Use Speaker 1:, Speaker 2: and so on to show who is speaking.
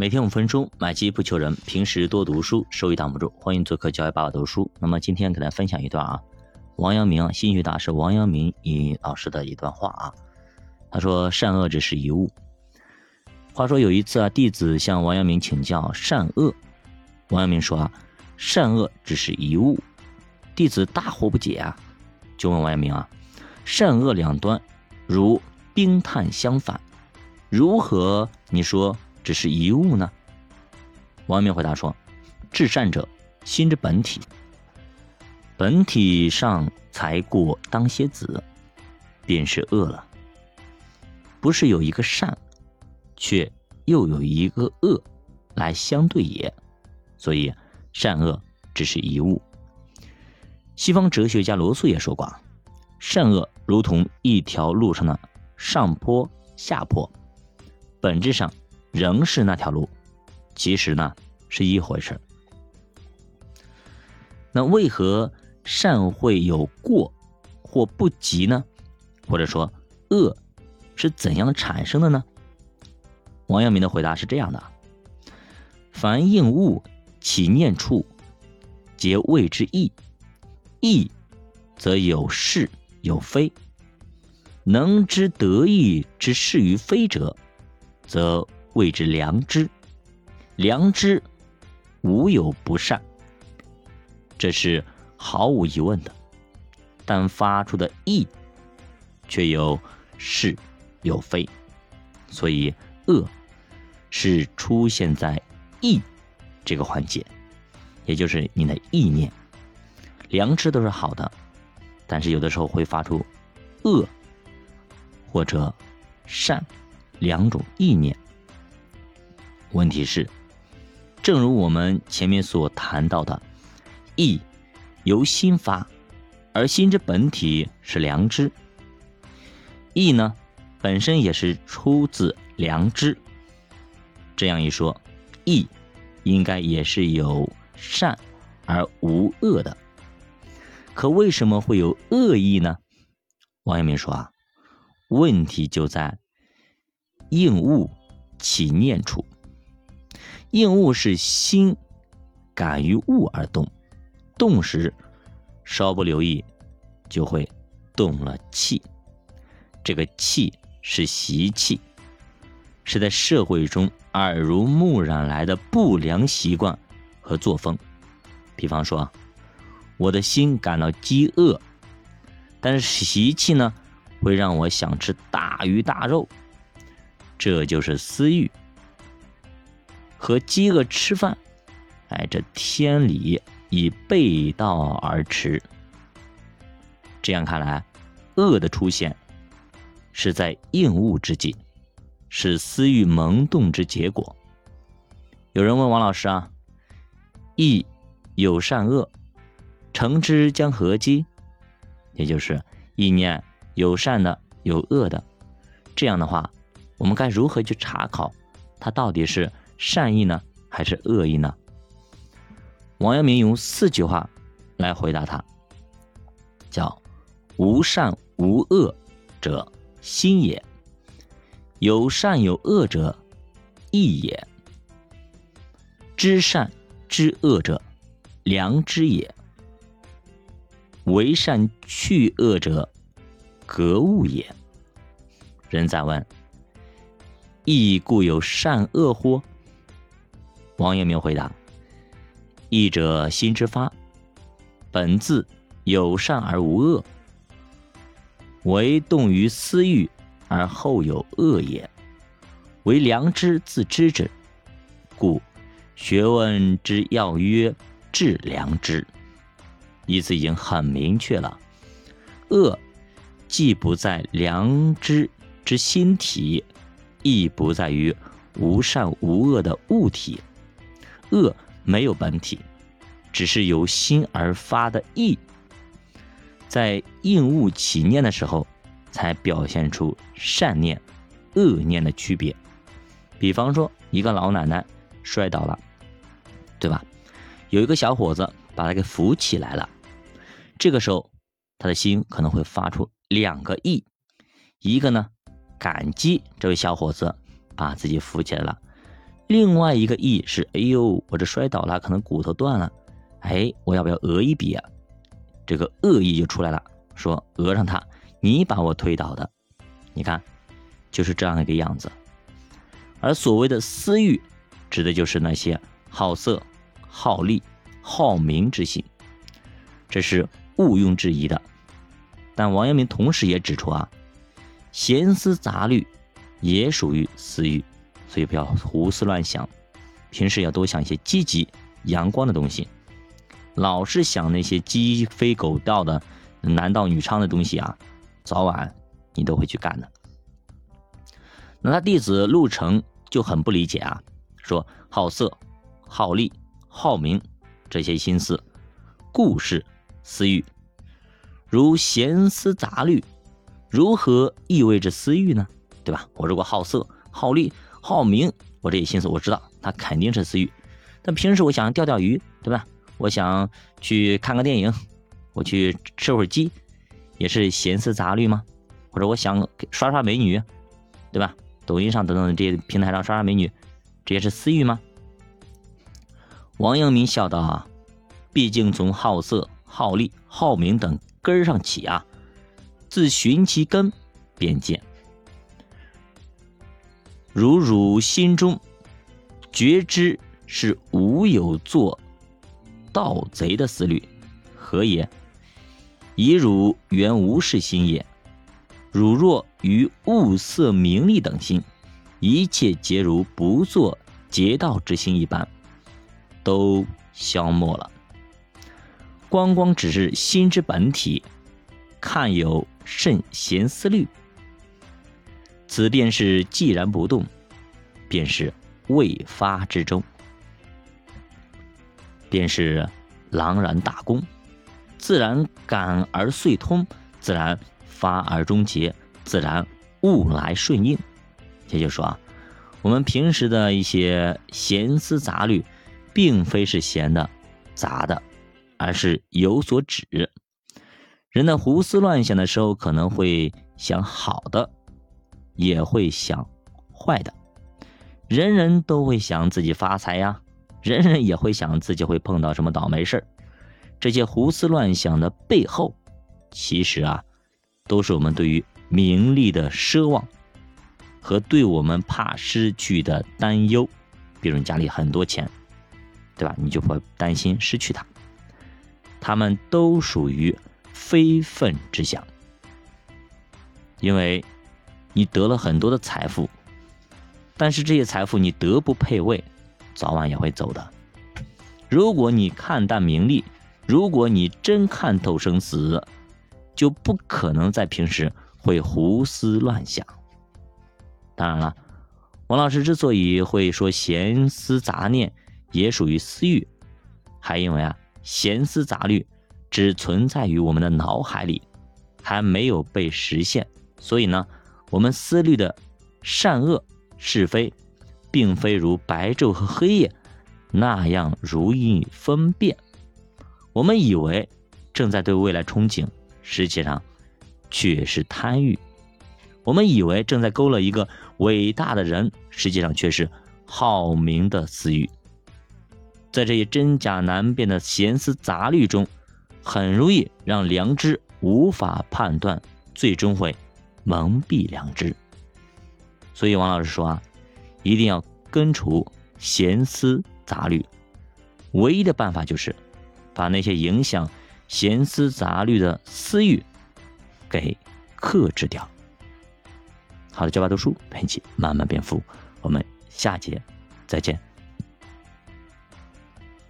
Speaker 1: 每天五分钟，买机不求人。平时多读书，收益挡不住。欢迎做客教育爸爸读书。那么今天给大家分享一段啊，王阳明，心学大师王阳明一老师的一段话啊。他说：“善恶只是一物。”话说有一次啊，弟子向王阳明请教善恶，王阳明说啊：“善恶只是一物。”弟子大惑不解啊，就问王阳明啊：“善恶两端如冰炭相反，如何你说？”只是一物呢？王明回答说：“至善者，心之本体。本体上才过当歇子，便是恶了。不是有一个善，却又有一个恶来相对也。所以善恶只是一物。西方哲学家罗素也说过：善恶如同一条路上的上坡下坡，本质上。”仍是那条路，其实呢是一回事。那为何善会有过或不及呢？或者说恶是怎样的产生的呢？王阳明的回答是这样的：凡应物起念处，皆谓之义。义则有是有非，能知得意之是与非者，则。谓之良知，良知无有不善，这是毫无疑问的。但发出的意却有是有非，所以恶是出现在意这个环节，也就是你的意念。良知都是好的，但是有的时候会发出恶或者善两种意念。问题是，正如我们前面所谈到的，意由心发，而心之本体是良知。意呢，本身也是出自良知。这样一说，意应该也是有善而无恶的。可为什么会有恶意呢？王阳明说啊，问题就在应物起念处。应物是心感于物而动，动时稍不留意就会动了气。这个气是习气，是在社会中耳濡目染来的不良习惯和作风。比方说，我的心感到饥饿，但是习气呢会让我想吃大鱼大肉，这就是私欲。和饥饿吃饭，哎，这天理已背道而驰。这样看来，恶的出现是在应物之际，是私欲萌动之结果。有人问王老师啊：“义有善恶，成之将何机？”也就是意念有善的，有恶的。这样的话，我们该如何去查考它到底是？善意呢，还是恶意呢？王阳明用四句话来回答他，叫“无善无恶者心也，有善有恶者义也，知善知恶者良知也，为善去恶者格物也。”人再问：“义故有善恶乎？”王阳明回答：“义者心之发，本自有善而无恶，唯动于私欲而后有恶也。为良知自知之，故学问之要曰治良知。意思已经很明确了。恶既不在良知之心体，亦不在于无善无恶的物体。”恶没有本体，只是由心而发的意，在应物起念的时候，才表现出善念、恶念的区别。比方说，一个老奶奶摔倒了，对吧？有一个小伙子把她给扶起来了，这个时候，他的心可能会发出两个意：一个呢，感激这位小伙子把自己扶起来了；另外一个意是，哎呦，我这摔倒了，可能骨头断了，哎，我要不要讹一笔啊？这个恶意就出来了，说讹上他，你把我推倒的，你看，就是这样一个样子。而所谓的私欲，指的就是那些好色、好利、好名之心，这是毋庸置疑的。但王阳明同时也指出啊，闲思杂虑也属于私欲。所以不要胡思乱想，平时要多想一些积极、阳光的东西。老是想那些鸡飞狗跳的、男盗女娼的东西啊，早晚你都会去干的。那他弟子陆程就很不理解啊，说好色、好利、好名这些心思、故事、私欲，如闲思杂虑，如何意味着私欲呢？对吧？我如果好色、好利。好名，我这些心思我知道，他肯定是私欲。但平时我想钓钓鱼，对吧？我想去看个电影，我去吃会儿鸡，也是闲思杂虑吗？或者我想刷刷美女，对吧？抖音上等等这些平台上刷刷美女，这也是私欲吗？王阳明笑道：“啊，毕竟从好色、好利、好名等根上起啊，自寻其根，便见。”如汝心中觉知是无有做盗贼的思虑，何也？以汝原无事心也。汝若于物色名利等心，一切皆如不做劫道之心一般，都消没了。光光只是心之本体，看有甚闲思虑？此便是既然不动，便是未发之中，便是朗然大功，自然感而遂通，自然发而终结，自然物来顺应。也就是说啊，我们平时的一些闲思杂虑，并非是闲的、杂的，而是有所指。人的胡思乱想的时候，可能会想好的。也会想坏的，人人都会想自己发财呀，人人也会想自己会碰到什么倒霉事。这些胡思乱想的背后，其实啊，都是我们对于名利的奢望和对我们怕失去的担忧。比如家里很多钱，对吧？你就会担心失去它。他们都属于非分之想，因为。你得了很多的财富，但是这些财富你德不配位，早晚也会走的。如果你看淡名利，如果你真看透生死，就不可能在平时会胡思乱想。当然了，王老师之所以会说闲思杂念也属于私欲，还因为啊，闲思杂虑只存在于我们的脑海里，还没有被实现，所以呢。我们思虑的善恶是非，并非如白昼和黑夜那样容易分辨。我们以为正在对未来憧憬，实际上却是贪欲；我们以为正在勾勒一个伟大的人，实际上却是好名的私欲。在这些真假难辨的闲思杂虑中，很容易让良知无法判断，最终会。蒙蔽良知，所以王老师说啊，一定要根除闲思杂虑，唯一的办法就是把那些影响闲思杂虑的私欲给克制掉。好的，教爸读书陪你一起慢慢变富，我们下节再见。